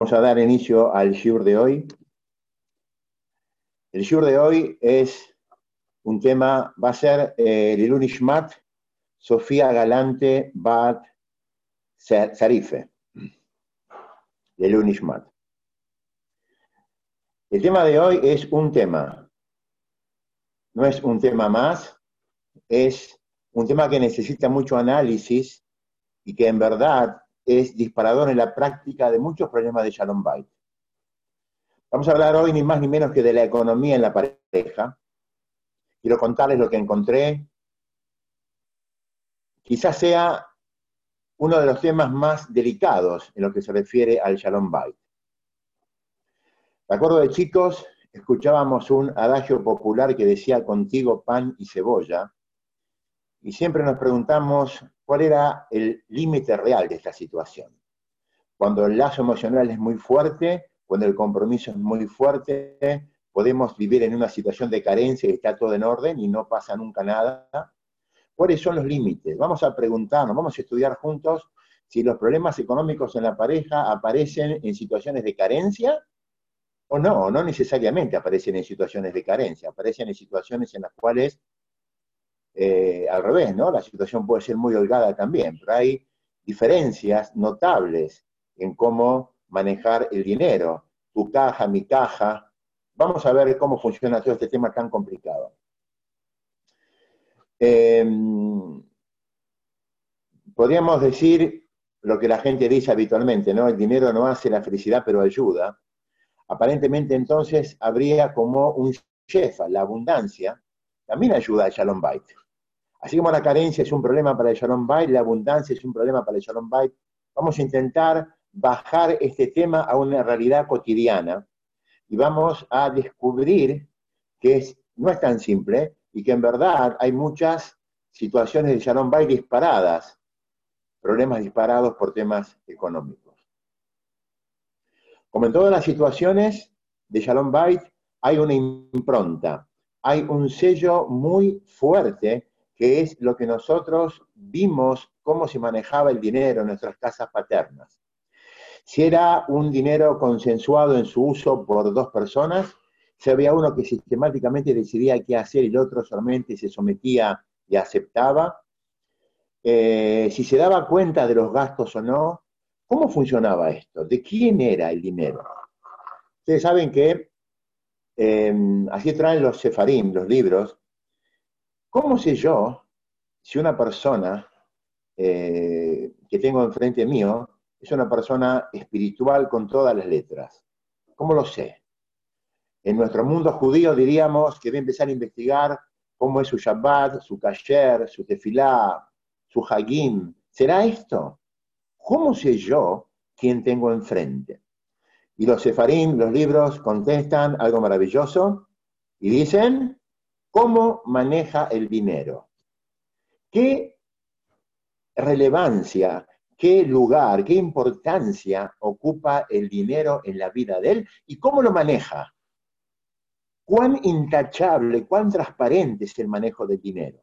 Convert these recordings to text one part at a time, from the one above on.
Vamos a dar inicio al Shur de hoy. El Shur de hoy es un tema, va a ser eh, el Ishmat, Sofía Galante Bat Zarife. El Ishmat. El tema de hoy es un tema. No es un tema más, es un tema que necesita mucho análisis y que en verdad es disparador en la práctica de muchos problemas de Shalom Bait. Vamos a hablar hoy ni más ni menos que de la economía en la pareja. Quiero contarles lo que encontré. Quizás sea uno de los temas más delicados en lo que se refiere al Shalom Bait. De acuerdo de chicos, escuchábamos un adagio popular que decía contigo pan y cebolla, y siempre nos preguntamos cuál era el límite real de esta situación. Cuando el lazo emocional es muy fuerte, cuando el compromiso es muy fuerte, podemos vivir en una situación de carencia y está todo en orden y no pasa nunca nada. ¿Cuáles son los límites? Vamos a preguntarnos, vamos a estudiar juntos si los problemas económicos en la pareja aparecen en situaciones de carencia o no, no necesariamente aparecen en situaciones de carencia, aparecen en situaciones en las cuales eh, al revés, ¿no? La situación puede ser muy holgada también, pero hay diferencias notables en cómo manejar el dinero, tu caja, mi caja. Vamos a ver cómo funciona todo este tema tan complicado. Em, podríamos decir lo que la gente dice habitualmente, ¿no? El dinero no hace la felicidad, pero ayuda. Aparentemente entonces habría como un shefa, la abundancia, también ayuda a Shalom Bait. Así como la carencia es un problema para el Shalom Bait, la abundancia es un problema para el Shalom Bait, vamos a intentar bajar este tema a una realidad cotidiana y vamos a descubrir que no es tan simple y que en verdad hay muchas situaciones de Shalom Bait disparadas, problemas disparados por temas económicos. Como en todas las situaciones de Shalom Bait, hay una impronta, hay un sello muy fuerte que es lo que nosotros vimos cómo se manejaba el dinero en nuestras casas paternas. Si era un dinero consensuado en su uso por dos personas, si había uno que sistemáticamente decidía qué hacer y el otro solamente se sometía y aceptaba, eh, si se daba cuenta de los gastos o no, ¿cómo funcionaba esto? ¿De quién era el dinero? Ustedes saben que eh, así traen los sefarim, los libros, ¿Cómo sé yo si una persona eh, que tengo enfrente mío es una persona espiritual con todas las letras? ¿Cómo lo sé? En nuestro mundo judío diríamos que voy a empezar a investigar cómo es su Shabbat, su Kasher, su Tefilá, su Hagim. ¿Será esto? ¿Cómo sé yo quién tengo enfrente? Y los sefarim, los libros, contestan algo maravilloso y dicen, ¿Cómo maneja el dinero? ¿Qué relevancia, qué lugar, qué importancia ocupa el dinero en la vida de él y cómo lo maneja? ¿Cuán intachable, cuán transparente es el manejo del dinero?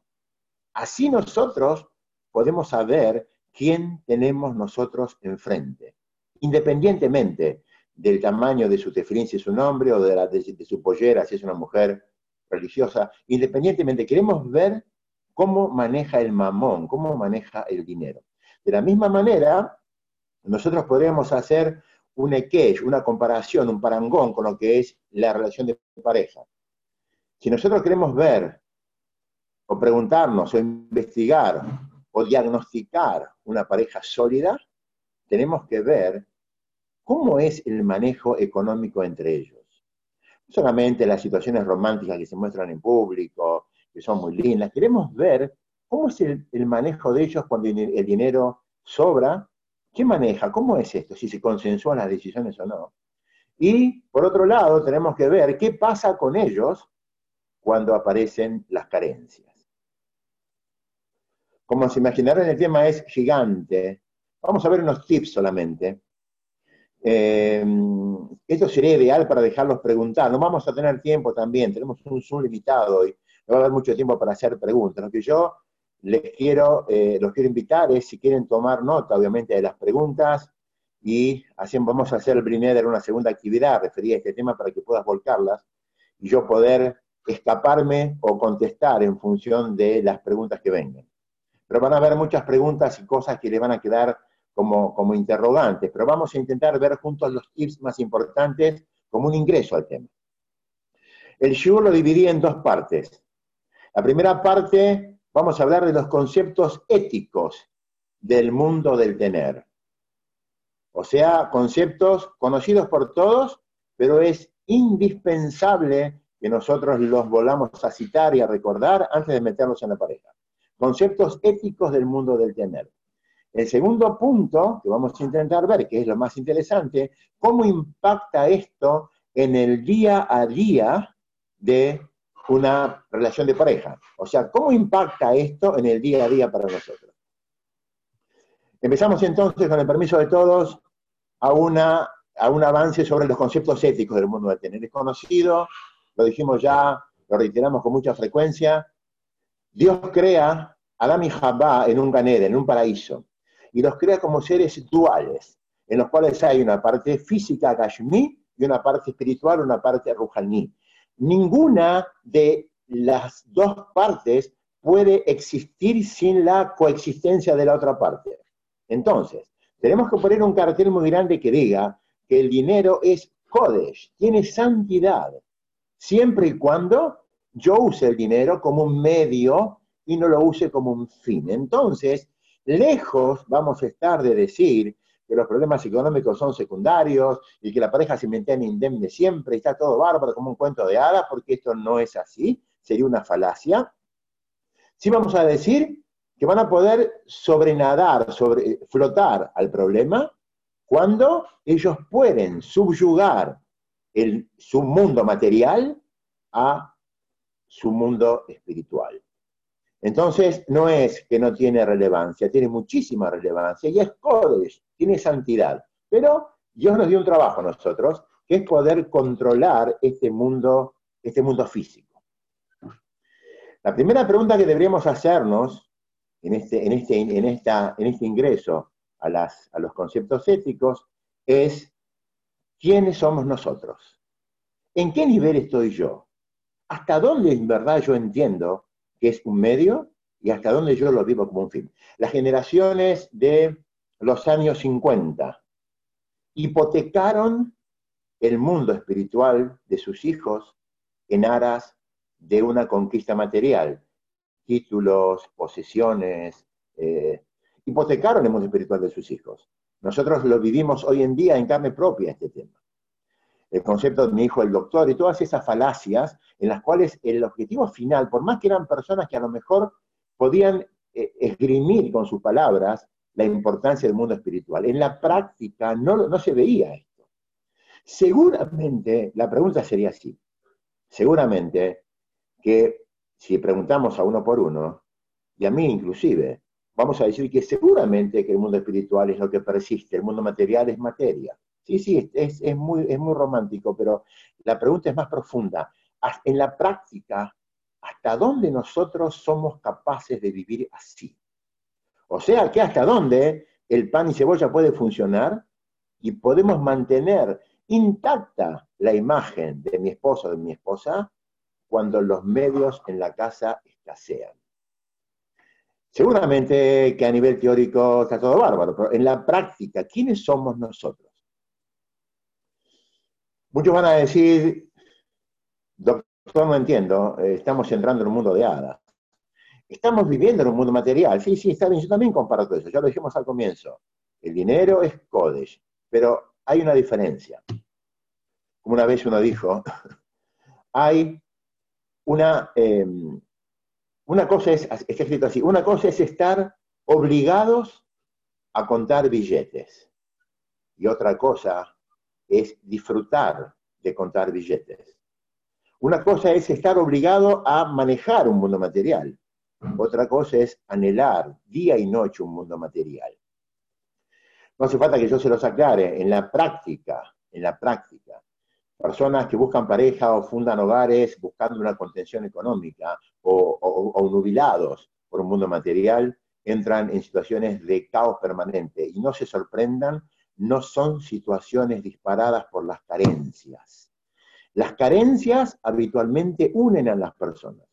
Así nosotros podemos saber quién tenemos nosotros enfrente, independientemente del tamaño de su tefilín, si es un hombre, o de, de su pollera, si es una mujer, religiosa, independientemente, queremos ver cómo maneja el mamón, cómo maneja el dinero. De la misma manera, nosotros podríamos hacer un equesh, una comparación, un parangón con lo que es la relación de pareja. Si nosotros queremos ver o preguntarnos o investigar o diagnosticar una pareja sólida, tenemos que ver cómo es el manejo económico entre ellos solamente las situaciones románticas que se muestran en público, que son muy lindas, queremos ver cómo es el, manejo de ellos cuando el dinero sobra, ¿qué maneja? ¿Cómo es esto? Si se consensúan las decisiones o no. Y por otro lado, tenemos que ver qué pasa con ellos cuando aparecen las carencias. Como se imaginarán, el tema es gigante. Vamos a ver unos tips solamente. Eh, esto sería ideal para dejarlos preguntar. No vamos a tener tiempo también, tenemos un Zoom limitado y no va a haber mucho tiempo para hacer preguntas. Lo que yo les quiero, eh, los quiero invitar es si quieren tomar nota, obviamente, de las preguntas y así vamos a hacer el Brineder una segunda actividad referida a este tema para que puedas volcarlas y yo poder escaparme o contestar en función de las preguntas que vengan. Pero van a haber muchas preguntas y cosas que le van a quedar como, como interrogantes, pero vamos a intentar ver juntos los tips más importantes como un ingreso al tema. El Shur lo dividí en dos partes. La primera parte, vamos a hablar de los conceptos éticos del mundo del tener. O sea, conceptos conocidos por todos, pero es indispensable que nosotros los volvamos a citar y a recordar antes de meterlos en la pareja. Conceptos éticos del mundo del tener. El segundo punto que vamos a intentar ver, que es lo más interesante, cómo impacta esto en el día a día de una relación de pareja. O sea, cómo impacta esto en el día a día para nosotros. Empezamos entonces, con el permiso de todos, a, una, a un avance sobre los conceptos éticos del mundo del tener. Es conocido, lo dijimos ya, lo reiteramos con mucha frecuencia. Dios crea a Adam y Jabá en un ganeda, en un paraíso, y los crea como seres duales, en los cuales hay una parte física, Gashmi, y una parte espiritual, una parte Ruhaní. Ninguna de las dos partes puede existir sin la coexistencia de la otra parte. Entonces, tenemos que poner un cartel muy grande que diga que el dinero es Kodesh, tiene santidad, siempre y cuando yo use el dinero como un medio y no lo use como un fin. Entonces, lejos vamos a estar de decir que los problemas económicos son secundarios y que la pareja se mantiene indemne siempre y está todo bárbaro como un cuento de hadas, porque esto no es así, sería una falacia. Sí vamos a decir que van a poder sobrenadar, sobre, flotar al problema cuando ellos pueden subyugar el, su mundo material a su mundo espiritual. Entonces, no es que no tiene relevancia, tiene muchísima relevancia y es Kodesh, tiene santidad. Pero Dios nos dio un trabajo a nosotros, que es poder controlar este mundo, este mundo físico. La primera pregunta que deberíamos hacernos en este, en este, en esta, en este ingreso a, a los conceptos éticos es quiénes somos nosotros. ¿En qué nivel estoy yo? ¿Hasta dónde en verdad yo entiendo es un medio y hasta dónde yo lo vivo como un fin? Las generaciones de los años 50 hipotecaron el mundo espiritual de sus hijos en aras de una conquista material, títulos, posesiones, eh, hipotecaron el mundo espiritual de sus hijos. Nosotros lo vivimos hoy en día en carne propia este tema. El concepto de mi hijo el doctor y todas esas falacias en las cuales el objetivo final, por más que eran personas que a lo mejor podían eh, esgrimir con sus palabras la importancia del mundo espiritual, en la práctica no, no se veía esto. Seguramente, la pregunta sería así, seguramente que si preguntamos a uno por uno, y a mí inclusive, vamos a decir que seguramente que el mundo espiritual es lo que persiste, el mundo material es materia. Sí, sí, es, muy romántico, pero la pregunta es más profunda. En la práctica, ¿hasta dónde nosotros somos capaces de vivir así? O sea, que hasta dónde el pan y cebolla puede funcionar y podemos mantener intacta la imagen de mi esposo o de mi esposa cuando los medios en la casa escasean. Seguramente que a nivel teórico está todo bárbaro, pero en la práctica, ¿quiénes somos nosotros? Muchos van a decir, doctor, no entiendo, eh, estamos entrando en un mundo de hadas. Estamos viviendo en un mundo material. Sí, sí, está bien, yo también comparto eso, ya lo dijimos al comienzo. El dinero es Kodesh, pero hay una diferencia. Como una vez uno dijo, hay una, em, una cosa es, está escrito así, una cosa es estar obligados a contar billetes y otra cosa es disfrutar de contar billetes. Una cosa es estar obligado a manejar un mundo material, otra cosa es anhelar día y noche un mundo material. No hace falta que yo se los aclare, en la práctica, en la práctica, personas que buscan pareja o fundan hogares buscando una contención económica o, nubilados por un mundo material, entran en situaciones de caos permanente y no se sorprendan no son situaciones disparadas por las carencias. Las carencias habitualmente unen a las personas.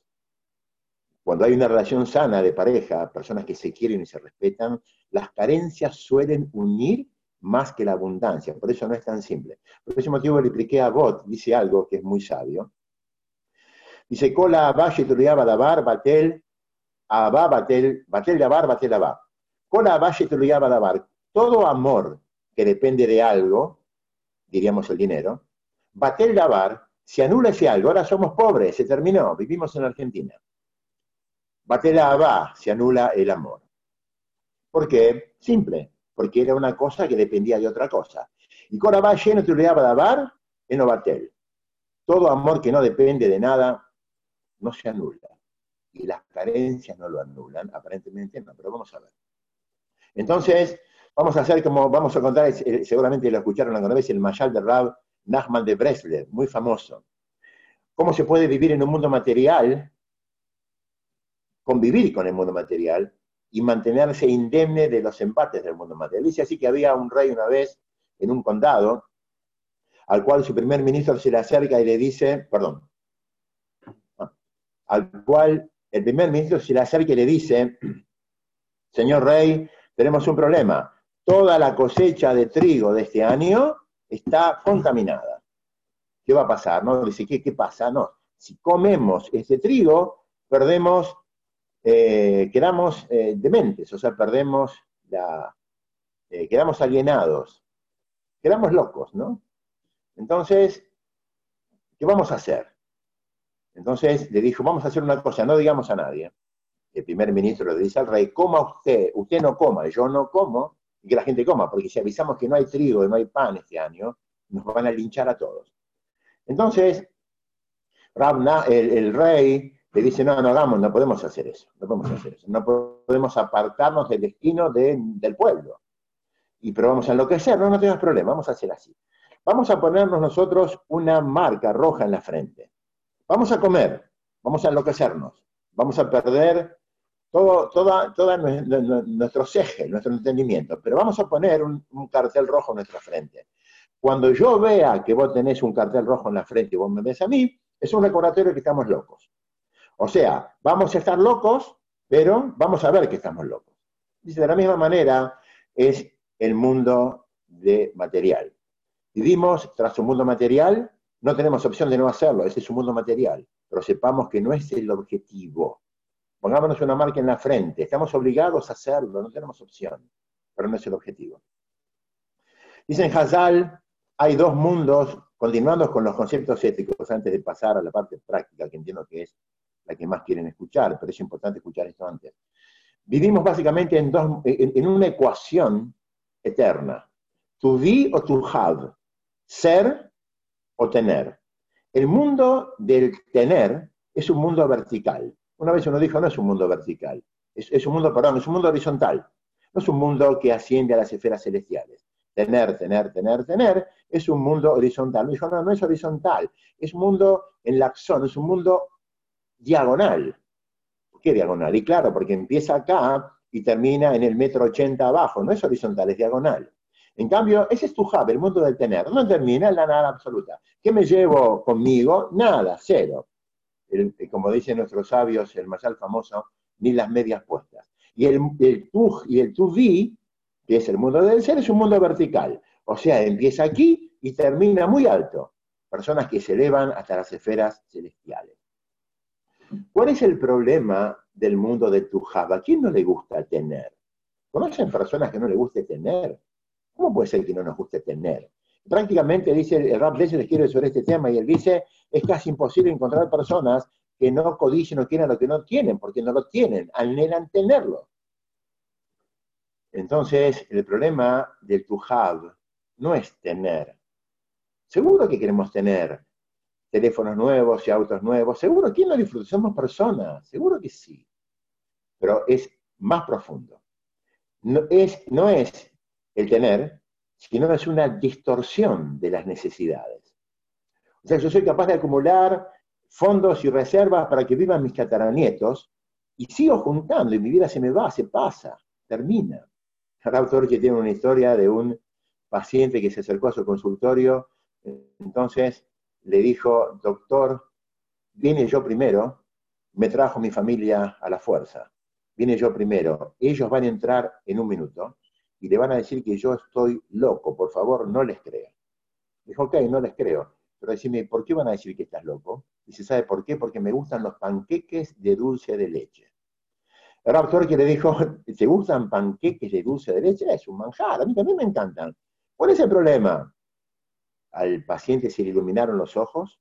Cuando hay una relación sana de pareja, personas que se quieren y se respetan, las carencias suelen unir más que la abundancia. Por eso no es tan simple. Por ese motivo le expliqué a Bot, dice algo que es muy sabio. Dice, cola valle tuluiaba dabar, batel, abá, batel, batel dabar, batel va. Cola valle tuluiaba dabar. Todo amor que depende de algo, diríamos el dinero, batel dabar, se anula ese algo. Ahora somos pobres, se terminó, vivimos en Argentina. Batel abá, se anula el amor. ¿Por qué? Simple, porque era una cosa que dependía de otra cosa. Y Cora valle no tuluiaba dabar, en batel. Todo amor que no depende de nada, no se anula. Y las carencias no lo anulan, aparentemente no, pero vamos a ver. Entonces, vamos a hacer como, vamos a contar, eh, seguramente lo escucharon alguna vez, el Mayal de Rab Nachman de Bresler, muy famoso. ¿Cómo se puede vivir en un mundo material, convivir con el mundo material y mantenerse indemne de los empates del mundo material? Dice así que había un rey una vez en un condado, al cual su primer ministro se le acerca y le dice, perdón, al cual el primer ministro se le acerca y le dice, señor rey, tenemos un problema. Toda la cosecha de trigo de este año está contaminada. ¿Qué va a pasar? No dice, ¿qué, pasa? No, si comemos este trigo, perdemos, eh, quedamos eh, dementes, o sea, perdemos la, eh, quedamos alienados, quedamos locos, ¿no? Entonces, ¿qué vamos a hacer? Entonces le dijo, vamos a hacer una cosa, no digamos a nadie. El primer ministro le dice al rey, coma usted, usted no coma, yo no como, y que la gente coma, porque si avisamos que no hay trigo y no hay pan este año, nos van a linchar a todos. Entonces, el, rey le dice, no, no hagamos, no podemos hacer eso, no podemos hacer eso, no podemos apartarnos del destino del pueblo. Y pero vamos a enloquecer, no, no tengas problema, vamos a hacer así. Vamos a ponernos nosotros una marca roja en la frente. Vamos a comer, vamos a enloquecernos, vamos a perder todo, toda, toda nuestro eje, nuestro entendimiento, pero vamos a poner un, cartel rojo en nuestra frente. Cuando yo vea que vos tenés un cartel rojo en la frente y vos me ves a mí, es un recordatorio que estamos locos. O sea, vamos a estar locos, pero vamos a ver que estamos locos. Dice, de la misma manera es el mundo de material. Vivimos tras un mundo material no tenemos opción de no hacerlo, ese es un mundo material, pero sepamos que no es el objetivo. Pongámonos una marca en la frente, estamos obligados a hacerlo, no tenemos opción, pero no es el objetivo. Dicen Hazal, hay dos mundos, continuando con los conceptos éticos, antes de pasar a la parte práctica, que entiendo que es la que más quieren escuchar, pero es importante escuchar esto antes. Vivimos básicamente en, dos, en una ecuación eterna, to be o to have, ser o tener. El mundo del tener es un mundo vertical. Una vez uno dijo, no es un mundo vertical, es, un mundo, perdón, es un mundo horizontal. No es un mundo que asciende a las esferas celestiales. Tener, tener, tener, tener, es un mundo horizontal. Me dijo, no, no es horizontal, es un mundo en la acción, es un mundo diagonal. ¿Por qué diagonal? Y claro, porque empieza acá y termina en el metro ochenta abajo. No es horizontal, es diagonal. En cambio, ese es tu hub, el mundo del tener. No termina en la nada absoluta. ¿Qué me llevo conmigo? Nada, cero. Como dicen nuestros sabios, el mayal famoso, ni las medias puestas. Y el, el tu y el tu vi, que es el mundo del ser, es un mundo vertical. O sea, empieza aquí y termina muy alto. Personas que se elevan hasta las esferas celestiales. ¿Cuál es el problema del mundo de tu hub? ¿A quién no le gusta tener? ¿Conocen personas que no le guste tener? ¿Cómo puede ser que no nos guste tener? Prácticamente dice el Rap les escribe sobre este tema y él dice, es casi imposible encontrar personas que no codicien o quieran lo que no tienen, porque no lo tienen, anhelan tenerlo. Entonces, el problema del to have no es tener. Seguro que queremos tener teléfonos nuevos y autos nuevos, seguro, ¿quién lo disfruta? Somos personas, seguro que sí. Pero es más profundo. No es, no es el tener, sino es una distorsión de las necesidades. O sea, yo soy capaz de acumular fondos y reservas para que vivan mis cataranietos y sigo juntando y mi vida se me va, se pasa, termina. autor que tiene una historia de un paciente que se acercó a su consultorio, entonces le dijo, doctor, vine yo primero, me trajo mi familia a la fuerza, vine yo primero, ellos van a entrar en un minuto y le van a decir que yo estoy loco, por favor, no les crea. Dijo, ok, no les creo, pero decime, ¿por qué van a decir que estás loco? Y se sabe por qué, porque me gustan los panqueques de dulce de leche. El doctor que le dijo, ¿te gustan panqueques de dulce de leche? Es un manjar, a mí también me encantan. ¿Cuál es el problema? Al paciente se le iluminaron los ojos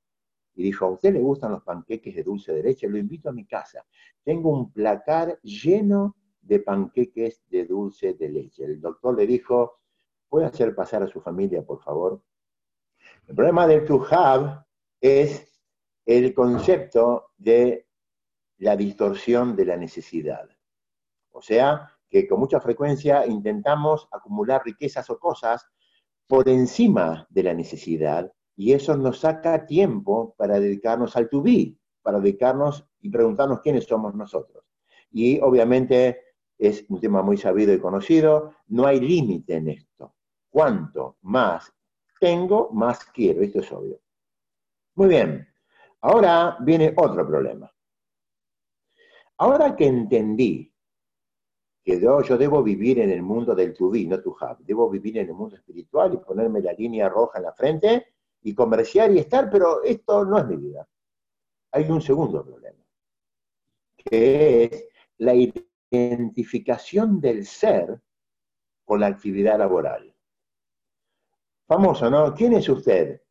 y dijo, ¿a usted le gustan los panqueques de dulce de leche? Lo invito a mi casa. Tengo un placar lleno de panqueques de dulce de leche. El doctor le dijo, ¿puede hacer pasar a su familia, por favor? El problema del to have es el concepto de la distorsión de la necesidad. O sea, que con mucha frecuencia intentamos acumular riquezas o cosas por encima de la necesidad y eso nos saca tiempo para dedicarnos al to be, para dedicarnos y preguntarnos quiénes somos nosotros. Y obviamente es un tema muy sabido y conocido, no hay límite en esto. Cuanto más tengo, más quiero, esto es obvio. Muy bien, ahora viene otro problema. Ahora que entendí que yo, debo vivir en el mundo del to be, no to have, debo vivir en el mundo espiritual y ponerme la línea roja en la frente y comerciar y estar, pero esto no es mi vida. Hay un segundo problema, que es la identificación del ser con la actividad laboral. Famoso, ¿no? ¿Quién es usted?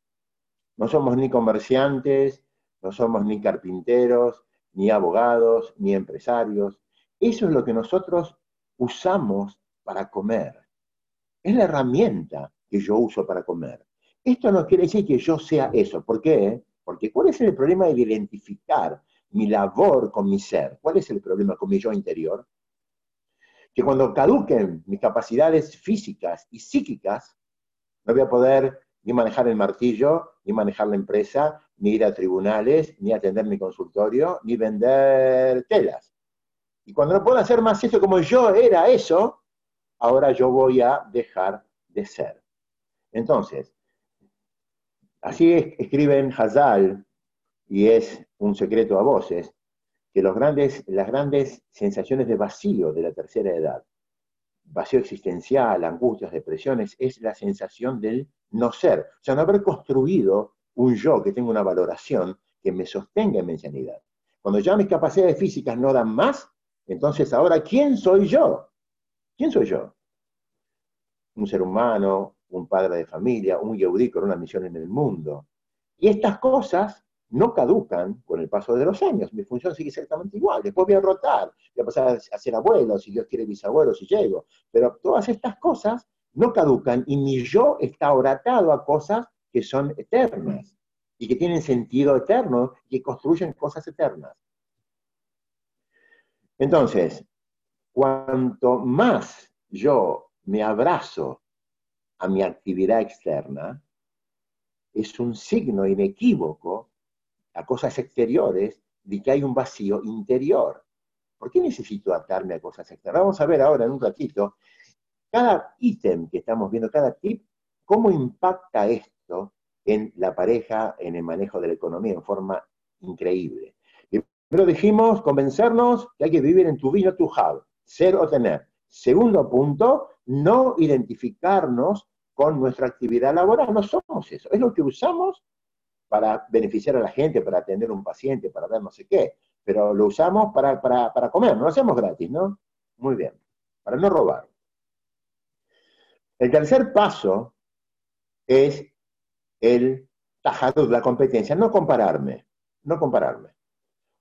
No somos ni comerciantes, no somos ni carpinteros, ni abogados, ni empresarios. Eso es lo que nosotros usamos para comer. Es la herramienta que yo uso para comer. Esto no quiere decir que yo sea eso. ¿Por qué? Porque ¿cuál es el problema de identificar mi labor con mi ser? ¿Cuál es el problema con mi yo interior? Que cuando caduquen mis capacidades físicas y psíquicas, no voy a poder ni manejar el martillo, ni manejar la empresa, ni ir a tribunales, ni atender mi consultorio, ni vender telas. Y cuando no puedo hacer más eso como yo era eso, ahora yo voy a dejar de ser. Entonces, así escriben Hazal, y es un secreto a voces, que los grandes, las grandes sensaciones de vacío de la tercera edad, vacío existencial, angustias, depresiones, es la sensación del no ser, o sea, no haber construido un yo que tenga una valoración que me sostenga en mi sanidad. Cuando ya mis capacidades físicas no dan más, entonces ahora, ¿quién soy yo? ¿Quién soy yo? Un ser humano, un padre de familia, un yeudí con una misión en el mundo. Y estas cosas no caducan con el paso de los años. Mi función sigue exactamente igual. Después voy a rotar, voy a pasar a ser abuelo, si Dios quiere bisabuelo, si llego. Pero todas estas cosas no caducan y mi yo está oratado a cosas que son eternas y que tienen sentido eterno y que construyen cosas eternas. Entonces, cuanto más yo me abrazo a mi actividad externa, es un signo inequívoco a cosas exteriores de que hay un vacío interior. ¿Por qué necesito atarme a cosas externas? Vamos a ver ahora en un ratito cada ítem que estamos viendo, cada tip, cómo impacta esto en la pareja, en el manejo de la economía en forma increíble. Pero dijimos, convencernos que hay que vivir en tu vida, tu have, ser o tener. Segundo punto, no identificarnos con nuestra actividad laboral, no somos eso, es lo que usamos para beneficiar a la gente, para atender a un paciente, para ver no sé qué, pero lo usamos para, para comer, no lo hacemos gratis, ¿no? Muy bien, para no robar. El tercer paso es el tajado de la competencia, no compararme, no compararme.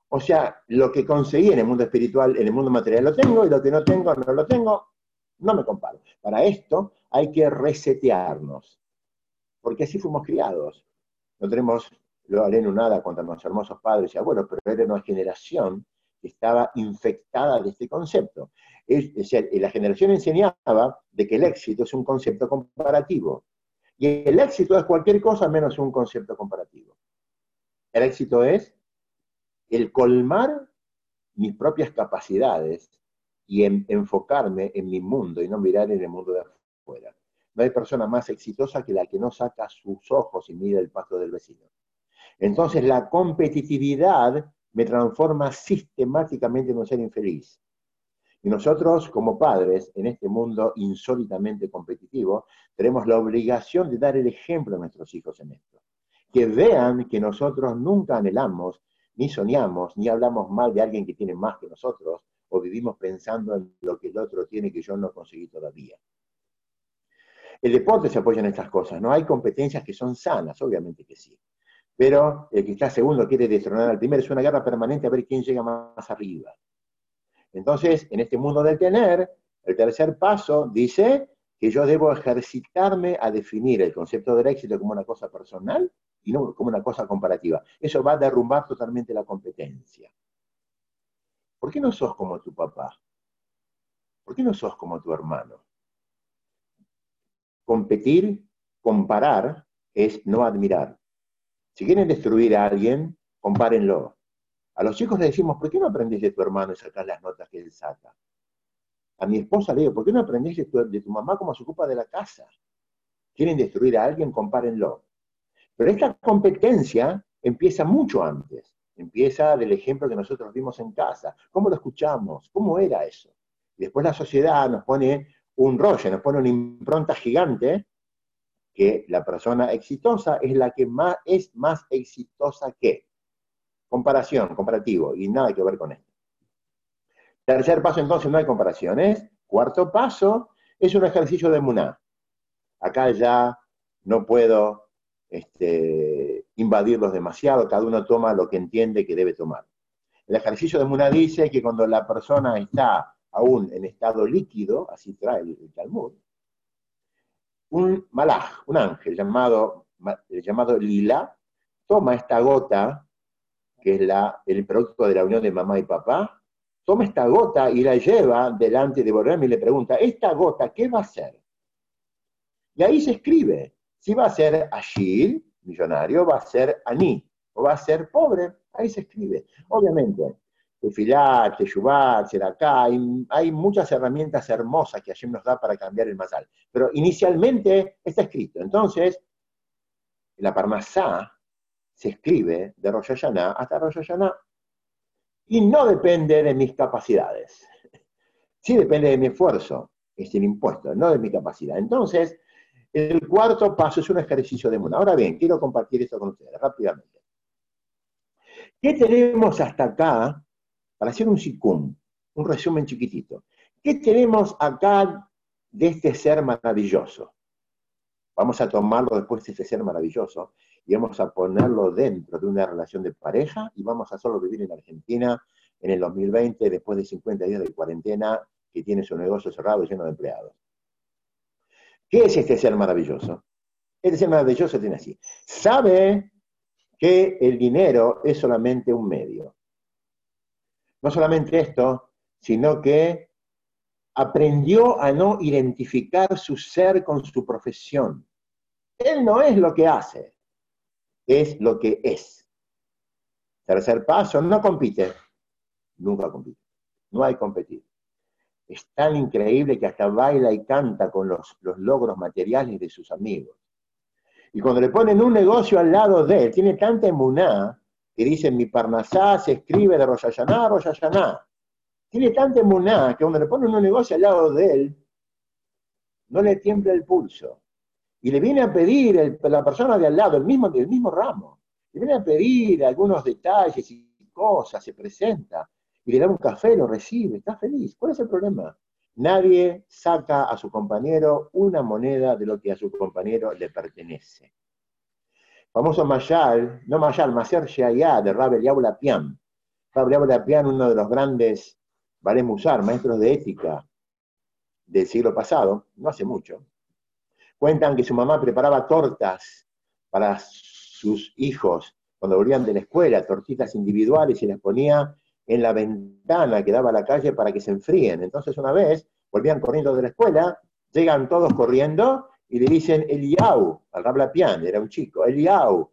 O sea, lo que conseguí en el mundo espiritual, en el mundo material lo tengo, y lo que no tengo, no lo tengo, no me comparo. Para esto hay que resetearnos, porque así fuimos criados. No tenemos, lo haré nada contra nuestros hermosos padres y abuelos, pero era una generación que estaba infectada de este concepto. Es, decir, la generación enseñaba de que el éxito es un concepto comparativo. Y el éxito es cualquier cosa menos un concepto comparativo. El éxito es el colmar mis propias capacidades y enfocarme en mi mundo y no mirar en el mundo de afuera. No hay persona más exitosa que la que no saca sus ojos y mira el pasto del vecino. Entonces la competitividad me transforma sistemáticamente en un ser infeliz. Y nosotros, como padres, en este mundo insólitamente competitivo, tenemos la obligación de dar el ejemplo a nuestros hijos en esto. Que vean que nosotros nunca anhelamos, ni soñamos, ni hablamos mal de alguien que tiene más que nosotros, o vivimos pensando en lo que el otro tiene que yo no conseguí todavía. El deporte se apoya en estas cosas, no hay competencias que son sanas, obviamente que sí. Pero el que está segundo quiere destronar al primero, es una guerra permanente a ver quién llega más arriba. Entonces, en este mundo del tener, el tercer paso dice que yo debo ejercitarme a definir el concepto del éxito como una cosa personal y no como una cosa comparativa. Eso va a derrumbar totalmente la competencia. ¿Por qué no sos como tu papá? ¿Por qué no sos como tu hermano? Competir, comparar, es no admirar. Si quieren destruir a alguien, compárenlo. A los chicos les decimos, ¿por qué no aprendés de tu hermano y sacás las notas que él saca? A mi esposa le digo, ¿por qué no aprendés de tu, mamá cómo se ocupa de la casa? Quieren destruir a alguien, compárenlo. Pero esta competencia empieza mucho antes. Empieza del ejemplo que nosotros vimos en casa. ¿Cómo lo escuchamos? ¿Cómo era eso? Y después la sociedad nos pone un rollo, nos pone una impronta gigante que la persona exitosa es la que más, es más exitosa que. Comparación, comparativo, y nada que ver con esto. Tercer paso, entonces, no hay comparaciones. Cuarto paso, es un ejercicio de muná. Acá ya no puedo este, invadirlos demasiado, cada uno toma lo que entiende que debe tomar. El ejercicio de muná dice que cuando la persona está aún en estado líquido, así trae el, Talmud, un malaj, un ángel llamado, llamado Lila, toma esta gota que es la, el producto de la unión de mamá y papá, toma esta gota y la lleva delante de Borrem y le pregunta, ¿esta gota qué va a ser? Y ahí se escribe, si va a ser Ashir, millonario, va a ser Ani, o va a ser pobre, ahí se escribe. Obviamente, Tefilat, Teshuvah, acá hay, muchas herramientas hermosas que Hashem nos da para cambiar el masal. Pero inicialmente está escrito. Entonces, la Parmasá, se escribe de Rosh hasta Rosh. Y no depende de mis capacidades. Sí depende de mi esfuerzo, es el impuesto, no de mi capacidad. Entonces, el cuarto paso es un ejercicio de mundo. Ahora bien, quiero compartir esto con ustedes rápidamente. ¿Qué tenemos hasta acá para hacer un sicum, un resumen chiquitito? ¿Qué tenemos acá de este ser maravilloso? Vamos a tomarlo después de este ser maravilloso y vamos a ponerlo dentro de una relación de pareja y vamos a solo vivir en Argentina en el 2020, después de 50 días de cuarentena, que tiene su negocio cerrado y lleno de empleados. ¿Qué es este ser maravilloso? Este ser maravilloso tiene así. Sabe que el dinero es solamente un medio. No solamente esto, sino que aprendió a no identificar su ser con su profesión. Él no es lo que hace, es lo que es. Tercer paso, no compite. Nunca compite. No hay competir. Es tan increíble que hasta baila y canta con los, logros materiales de sus amigos. Y cuando le ponen un negocio al lado de él, tiene tanta emuná que dice mi parnasá se escribe de Rosh Hashanah, Rosh Hashanah. Tiene tanta emuná que cuando le ponen un negocio al lado de él, no le tiembla el pulso y le viene a pedir la persona de al lado, el mismo, del mismo ramo, le viene a pedir algunos detalles y cosas, se presenta y le da un café, lo recibe, está feliz. ¿Cuál es el problema? Nadie saca a su compañero una moneda de lo que a su compañero le pertenece. Famoso Mayal, no Mayal, Maser Sheayá, de Rabel Yaula. Rabel Yaula uno de los grandes Vale Musar, maestros de ética del siglo pasado, no hace mucho, Cuentan que su mamá preparaba tortas para sus hijos cuando volvían de la escuela, tortitas individuales y las ponía en la ventana que daba a la calle para que se enfríen. Entonces una vez volvían corriendo de la escuela, llegan todos corriendo y le dicen, Eliau, al Rablapián, era un chico, Eliau,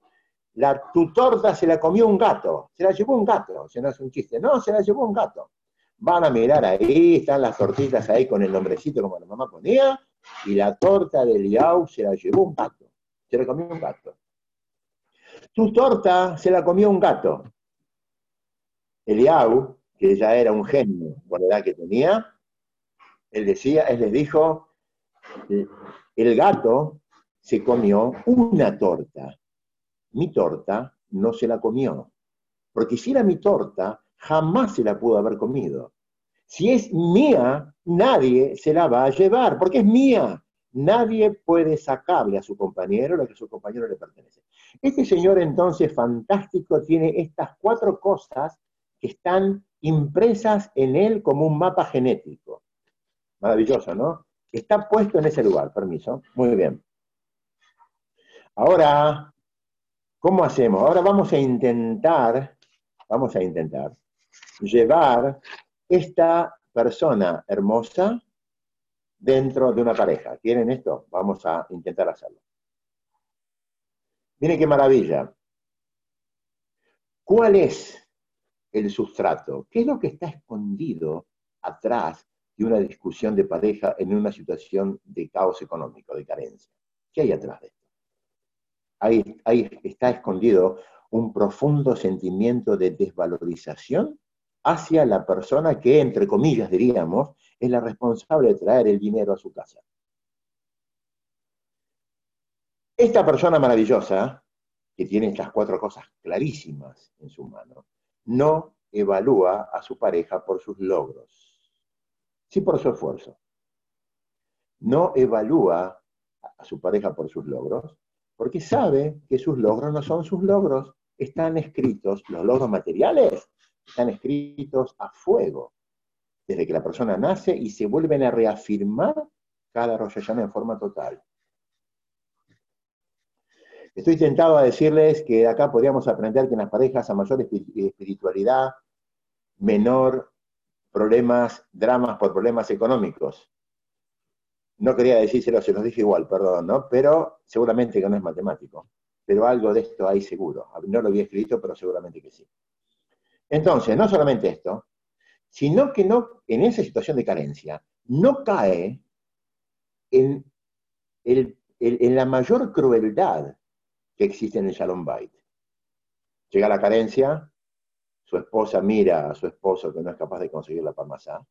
la, tu torta se la comió un gato, se la llevó un gato, si no es un chiste, no, se la llevó un gato. Van a mirar ahí, están las tortitas ahí con el nombrecito como la mamá ponía, y la torta de Eliau se la llevó un gato, se la comió un gato. Tu torta se la comió un gato. Eliau, que ya era un genio por la edad que tenía, él decía, él les dijo, el gato se comió una torta. Mi torta no se la comió. Porque si era mi torta, jamás se la pudo haber comido. Si es mía, nadie se la va a llevar, porque es mía. Nadie puede sacarle a su compañero lo que a su compañero le pertenece. Este señor entonces fantástico tiene estas cuatro cosas que están impresas en él como un mapa genético. Maravilloso, ¿no? Está puesto en ese lugar, permiso. Muy bien. Ahora, ¿cómo hacemos? Ahora vamos a intentar, vamos a intentar llevar esta persona hermosa dentro de una pareja. ¿Quieren esto? Vamos a intentar hacerlo. Miren qué maravilla. ¿Cuál es el sustrato? ¿Qué es lo que está escondido atrás de una discusión de pareja en una situación de caos económico, de carencia? ¿Qué hay atrás de esto? Ahí, ahí está escondido un profundo sentimiento de desvalorización hacia la persona que, entre comillas, diríamos, es la responsable de traer el dinero a su casa. Esta persona maravillosa, que tiene estas cuatro cosas clarísimas en su mano, no evalúa a su pareja por sus logros, sí por su esfuerzo. No evalúa a su pareja por sus logros, porque sabe que sus logros no son sus logros, están escritos, los logros materiales están escritos a fuego, desde que la persona nace y se vuelven a reafirmar cada Rosh en forma total. Estoy tentado a decirles que acá podríamos aprender que en las parejas a mayor espiritualidad, menor problemas, dramas por problemas económicos. No quería decírselo, se los dije igual, perdón, ¿no? Pero seguramente que no es matemático. Pero algo de esto hay seguro. No lo había escrito, pero seguramente que sí. Entonces, no solamente esto, sino que no, en esa situación de carencia, no cae en, la mayor crueldad que existe en el Shalom Bait. Llega la carencia, su esposa mira a su esposo que no es capaz de conseguir la parmasá,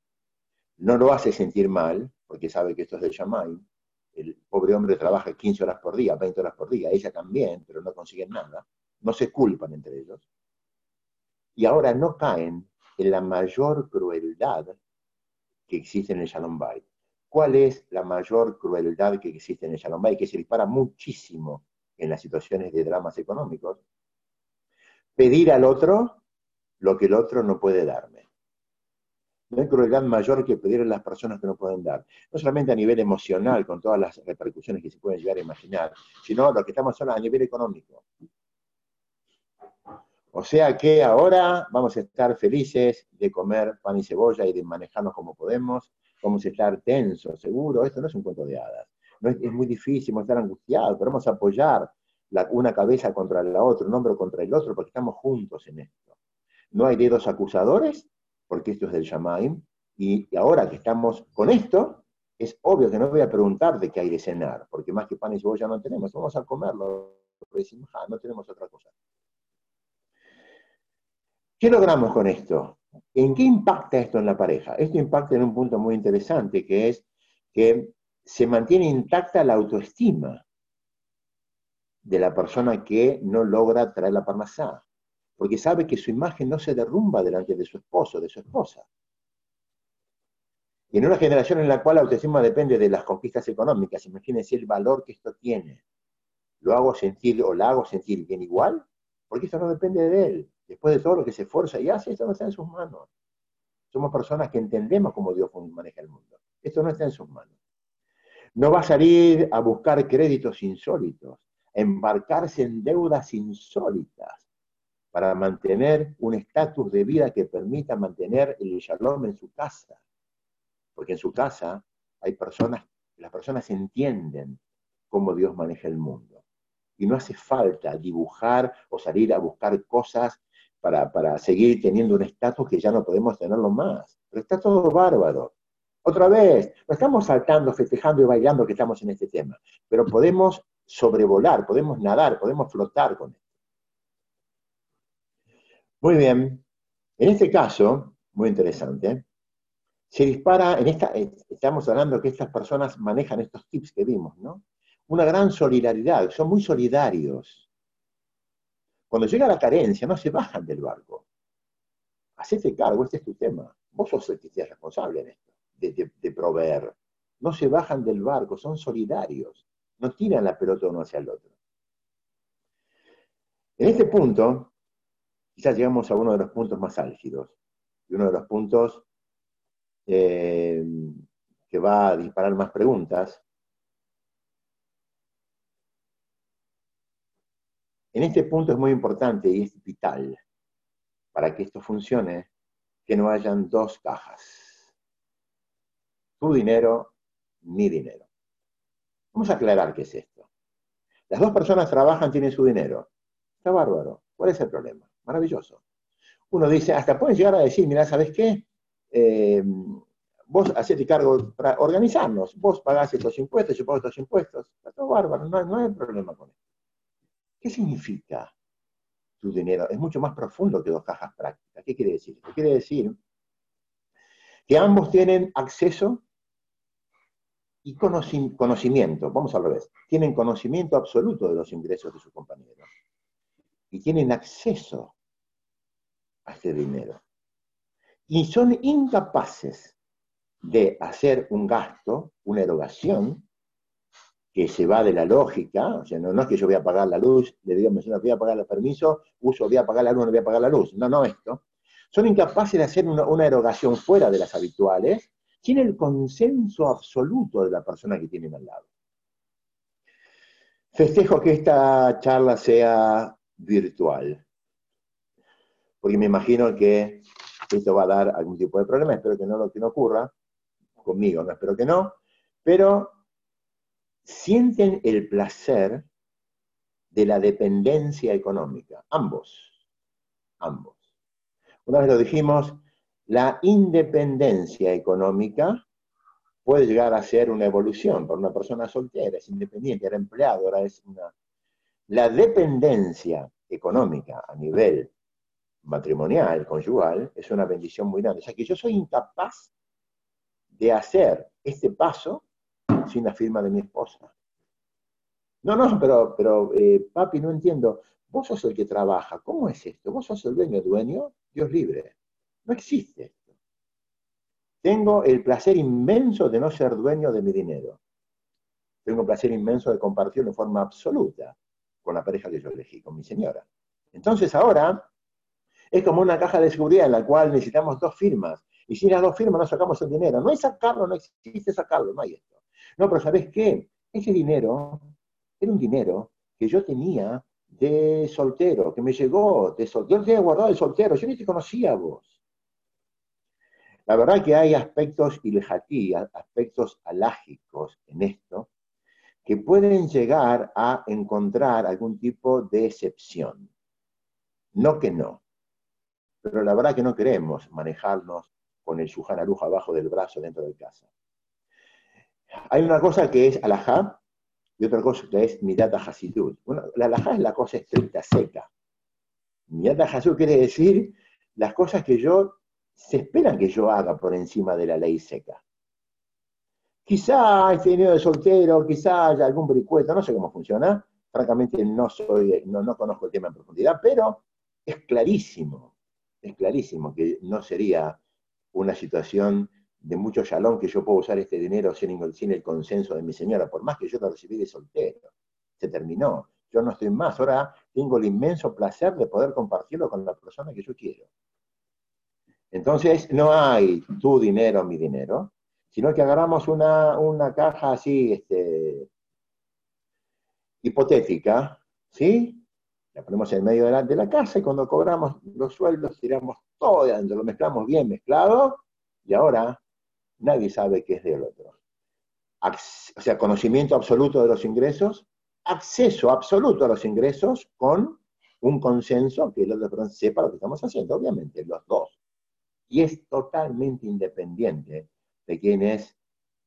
no lo hace sentir mal, porque sabe que esto es del Shamay. El pobre hombre trabaja 15 horas por día, 20 horas por día, ella también, pero no consiguen nada. No se culpan entre ellos y ahora no caen en la mayor crueldad que existe en el Shalom Bay. ¿Cuál es la mayor crueldad que existe en el Shalom Bay? Que se dispara muchísimo en las situaciones de dramas económicos. Pedir al otro lo que el otro no puede darme. No hay crueldad mayor que pedir a las personas que no pueden dar. No solamente a nivel emocional, con todas las repercusiones que se pueden llegar a imaginar, sino lo que estamos hablando a nivel económico. O sea que ahora vamos a estar felices de comer pan y cebolla y de manejarnos como podemos, vamos a estar tensos, seguro, esto no es un cuento de hadas. Es, muy difícil, vamos a estar angustiados, pero vamos a apoyar una cabeza contra la otra, un hombro contra el otro, porque estamos juntos en esto. No hay dedos acusadores, porque esto es del Shamaim, y, ahora que estamos con esto, es obvio que no voy a preguntar de qué hay de cenar, porque más que pan y cebolla no tenemos, vamos a comerlo, decimos, ah, no tenemos otra cosa. ¿Qué logramos con esto? ¿En qué impacta esto en la pareja? Esto impacta en un punto muy interesante, que es que se mantiene intacta la autoestima de la persona que no logra traer la parnasá, porque sabe que su imagen no se derrumba delante de su esposo, de su esposa. Y en una generación en la cual la autoestima depende de las conquistas económicas, imagínense el valor que esto tiene. ¿Lo hago sentir o la hago sentir bien igual? Porque eso no depende de él después de todo lo que se esfuerza y hace, esto no está en sus manos. Somos personas que entendemos cómo Dios maneja el mundo. Esto no está en sus manos. No va a salir a buscar créditos insólitos, a embarcarse en deudas insólitas para mantener un estatus de vida que permita mantener el shalom en su casa. Porque en su casa hay personas, las personas entienden cómo Dios maneja el mundo. Y no hace falta dibujar o salir a buscar cosas para, seguir teniendo un estatus que ya no podemos tenerlo más. Pero está todo bárbaro. Otra vez, no estamos saltando, festejando y bailando que estamos en este tema, pero podemos sobrevolar, podemos nadar, podemos flotar con esto. Muy bien, en este caso, muy interesante, se dispara, en esta, estamos hablando que estas personas manejan estos tips que vimos, ¿no? Una gran solidaridad, son muy solidarios. Cuando llega la carencia, no se bajan del barco. Hacete cargo, este es tu tema. Vos sos el que estés responsable en esto, de, proveer. No se bajan del barco, son solidarios. No tiran la pelota uno hacia el otro. En este punto, quizás llegamos a uno de los puntos más álgidos, y uno de los puntos eh, que va a disparar más preguntas. En este punto es muy importante y es vital para que esto funcione que no hayan dos cajas. Tu dinero, mi dinero. Vamos a aclarar qué es esto. Las dos personas trabajan, tienen su dinero. Está bárbaro. ¿Cuál es el problema? Maravilloso. Uno dice, hasta pueden llegar a decir, mira, ¿sabes qué? Eh, vos hacete cargo para organizarnos. Vos pagás estos impuestos, yo pago estos impuestos. Está todo bárbaro, no, hay problema con esto. ¿Qué significa tu dinero? Es mucho más profundo que dos cajas prácticas. ¿Qué quiere decir? Quiere decir que ambos tienen acceso y conocimiento, vamos al revés, tienen conocimiento absoluto de los ingresos de sus compañeros y tienen acceso a ese dinero. Y son incapaces de hacer un gasto, una erogación, que se va de la lógica, o sea, no, es que yo voy a pagar la luz, le digo, no voy a pagar el permiso, uso, voy a pagar la luz, no voy a pagar la luz, no, no esto. Son incapaces de hacer una, una erogación fuera de las habituales, sin el consenso absoluto de la persona que tienen al lado. Festejo que esta charla sea virtual, porque me imagino que esto va a dar algún tipo de problema, espero que no, que no ocurra, conmigo no espero que no, pero sienten el placer de la dependencia económica, ambos, ambos. Una vez lo dijimos, la independencia económica puede llegar a ser una evolución para una persona soltera, es independiente, era empleado, ahora es una... La dependencia económica a nivel matrimonial, conyugal, es una bendición muy grande. O sea que yo soy incapaz de hacer este paso sin la firma de mi esposa. No, no, pero, pero eh, papi, no entiendo. Vos sos el que trabaja. ¿Cómo es esto? ¿Vos sos el dueño, dueño? Dios libre. No existe esto. Tengo el placer inmenso de no ser dueño de mi dinero. Tengo el placer inmenso de compartirlo de forma absoluta con la pareja que yo elegí, con mi señora. Entonces ahora es como una caja de seguridad en la cual necesitamos dos firmas. Y sin las dos firmas no sacamos el dinero. No es sacarlo, no existe sacarlo, no hay esto. No, pero ¿sabes qué? Ese dinero era un dinero que yo tenía de soltero, que me llegó de soltero. Yo lo tenía guardado de soltero, yo ni te conocía a vos. La verdad que hay aspectos ilejatí, aspectos alágicos en esto, que pueden llegar a encontrar algún tipo de excepción. No que no, pero la verdad que no queremos manejarnos con el Shuhan abajo del brazo dentro de casa. Hay una cosa que es alajá y otra cosa que es midata hasidut. la alajá es la cosa estricta, seca. Midata hasidut quiere decir las cosas que yo, se esperan que yo haga por encima de la ley seca. Quizá este dinero de soltero, quizá haya algún bricueto, no sé cómo funciona. Francamente no, soy, no, no conozco el tema en profundidad, pero es clarísimo, es clarísimo que no sería una situación de mucho shalom que yo puedo usar este dinero sin, el consenso de mi señora, por más que yo lo recibí de soltero. Se terminó. Yo no estoy más. Ahora tengo el inmenso placer de poder compartirlo con la persona que yo quiero. Entonces, no hay tu dinero, mi dinero, sino que agarramos una, una caja así, este, hipotética, ¿sí? La ponemos en medio de la, de la casa y cuando cobramos los sueldos tiramos todo adentro, lo mezclamos bien mezclado y ahora nadie sabe qué es del otro. o sea, conocimiento absoluto de los ingresos, acceso absoluto a los ingresos con un consenso que el otro sepa lo que estamos haciendo, obviamente, los dos. Y es totalmente independiente de quién es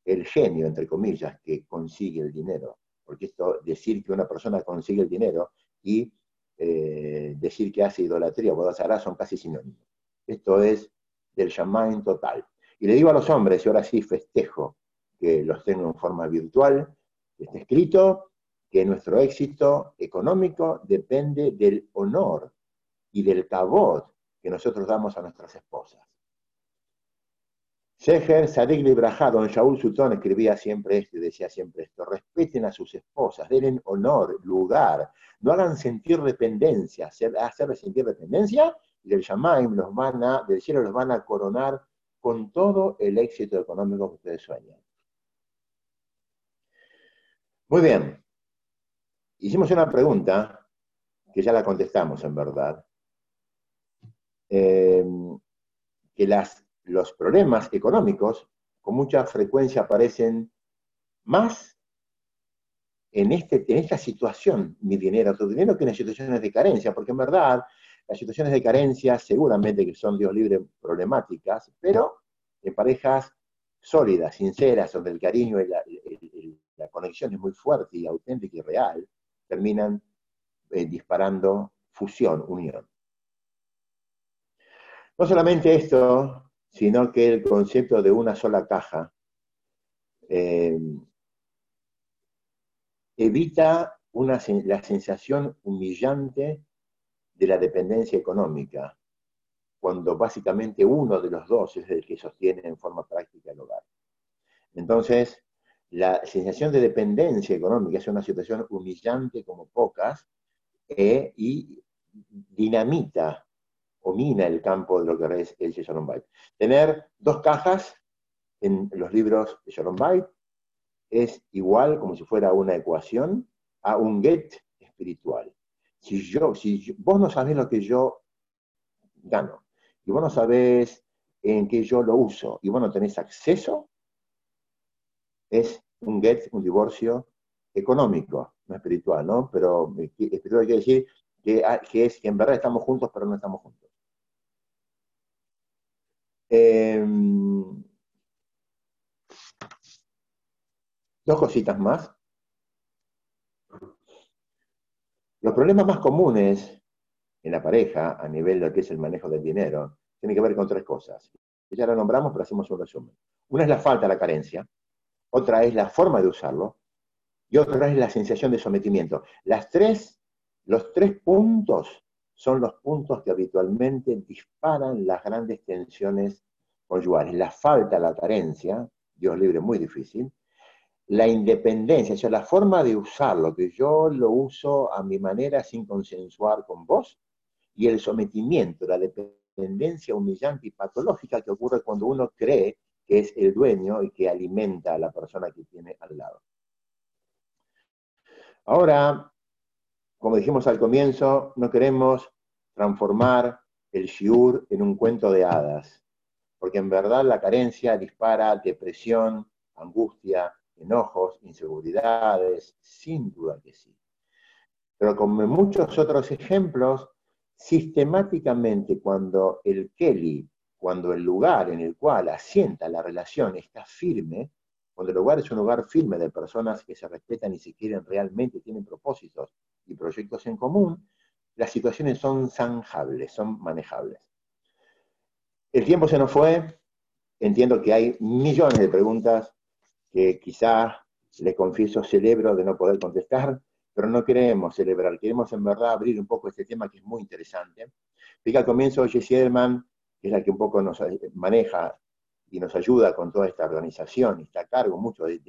el genio, entre comillas, que consigue el dinero. Porque esto, decir que una persona consigue el dinero y eh, decir que hace idolatría o hará son casi sinónimos. Esto es del shaman total. Y le digo a los hombres, y ahora sí festejo que los tengo en forma virtual, está escrito que nuestro éxito económico depende del honor y del cabot que nosotros damos a nuestras esposas. Seher Sadik Libraja, don Shaul Sultán escribía siempre esto y decía siempre esto, respeten a sus esposas, denle honor, lugar, no hagan sentir dependencia, hacer, sentir dependencia y del Shamaim los van a, del cielo los van a coronar con todo el éxito económico que ustedes sueñan. Muy bien, hicimos una pregunta que ya la contestamos en verdad, eh, que las los problemas económicos con mucha frecuencia aparecen más en, este, en esta situación, mi dinero, tu dinero, que en las situaciones de carencia, porque en verdad las situaciones de carencia seguramente que son, Dios libre, problemáticas, pero en parejas sólidas, sinceras, donde el cariño y la, conexión es muy fuerte y auténtica y real, terminan eh, disparando fusión, unión. No solamente esto, sino que el concepto de una sola caja eh, evita la sensación humillante de la dependencia económica, cuando básicamente uno de los dos es el que sostiene en forma práctica el hogar. Entonces, la sensación de dependencia económica es una situación humillante como pocas eh, y dinamita mina el campo de lo que es el Shalom Bait. Tener dos cajas en los libros de Shalom Bait es igual, como si fuera una ecuación, a un get espiritual. Si, yo, si vos no sabés lo que yo gano, y vos no sabés en qué yo lo uso, y vos no tenés acceso, es un get, un divorcio económico, no espiritual, ¿no? Pero eh, espiritual quiere decir ah, que es que en verdad estamos juntos, pero no estamos juntos. Em, dos cositas más. Los problemas más comunes en la pareja, a nivel de lo que es el manejo del dinero, tienen que ver con tres cosas. Ya la nombramos, pero hacemos un resumen. Una es la falta, la carencia. Otra es la forma de usarlo. Y otra es la sensación de sometimiento. Las tres, los tres puntos son los puntos que habitualmente disparan las grandes tensiones conyugales. La falta, la carencia, Dios libre, muy difícil. La independencia, o sea, la forma de usarlo, que yo lo uso a mi manera sin consensuar con vos, y el sometimiento, la dependencia humillante y patológica que ocurre cuando uno cree que es el dueño y que alimenta a la persona que tiene al lado. Ahora, como dijimos al comienzo, no queremos transformar el shiur en un cuento de hadas, porque en verdad la carencia dispara depresión, angustia, enojos, inseguridades, sin duda que sí. Pero como en muchos otros ejemplos, sistemáticamente cuando el Kelly, cuando el lugar en el cual asienta la relación está firme, cuando el lugar es un lugar firme de personas que se respetan y se quieren realmente, tienen propósitos y proyectos en común, las situaciones son zanjables, son manejables. El tiempo se nos fue, entiendo que hay millones de preguntas que quizá, le confieso, celebro de no poder contestar, pero no queremos celebrar, queremos en verdad abrir un poco este tema que es muy interesante. Fíjate, al comienzo Jessie Edelman, que es la que un poco nos maneja y nos ayuda con toda esta organización y está a cargo mucho de,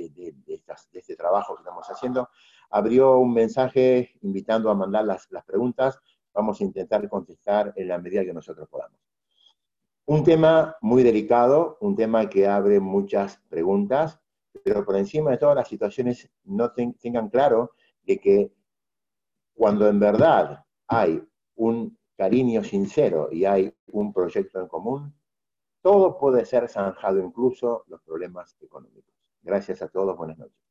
este trabajo que estamos haciendo, abrió un mensaje invitando a mandar las, las preguntas. Vamos a intentar contestar en la medida que nosotros podamos. Un tema muy delicado, un tema que abre muchas preguntas, pero por encima de todas las situaciones no tengan claro de que cuando en verdad hay un cariño sincero y hay un proyecto en común, todo puede ser zanjado, incluso los problemas económicos. Gracias a todos, buenas noches.